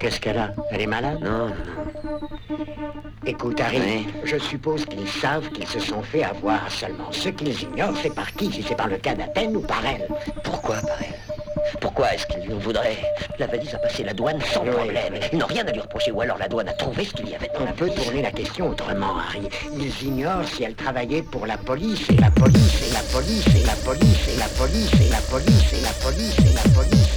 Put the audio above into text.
Qu'est-ce qu'elle a? Elle est malade? Non. Écoute, Harry, je suppose qu'ils savent qu'ils se sont fait avoir seulement. Ce qu'ils ignorent, c'est par qui, si c'est par le cas d'Athènes ou par elle. Pourquoi par elle? Pourquoi est-ce qu'ils lui en voudraient? La valise a passé la douane sans problème. Ils n'ont rien à lui reprocher, ou alors la douane a trouvé ce qu'il y avait dans On peut tourner la question autrement, Harry. Ils ignorent si elle travaillait pour la police, et la police, et la police, et la police, et la police, et la police, et la police, et la police.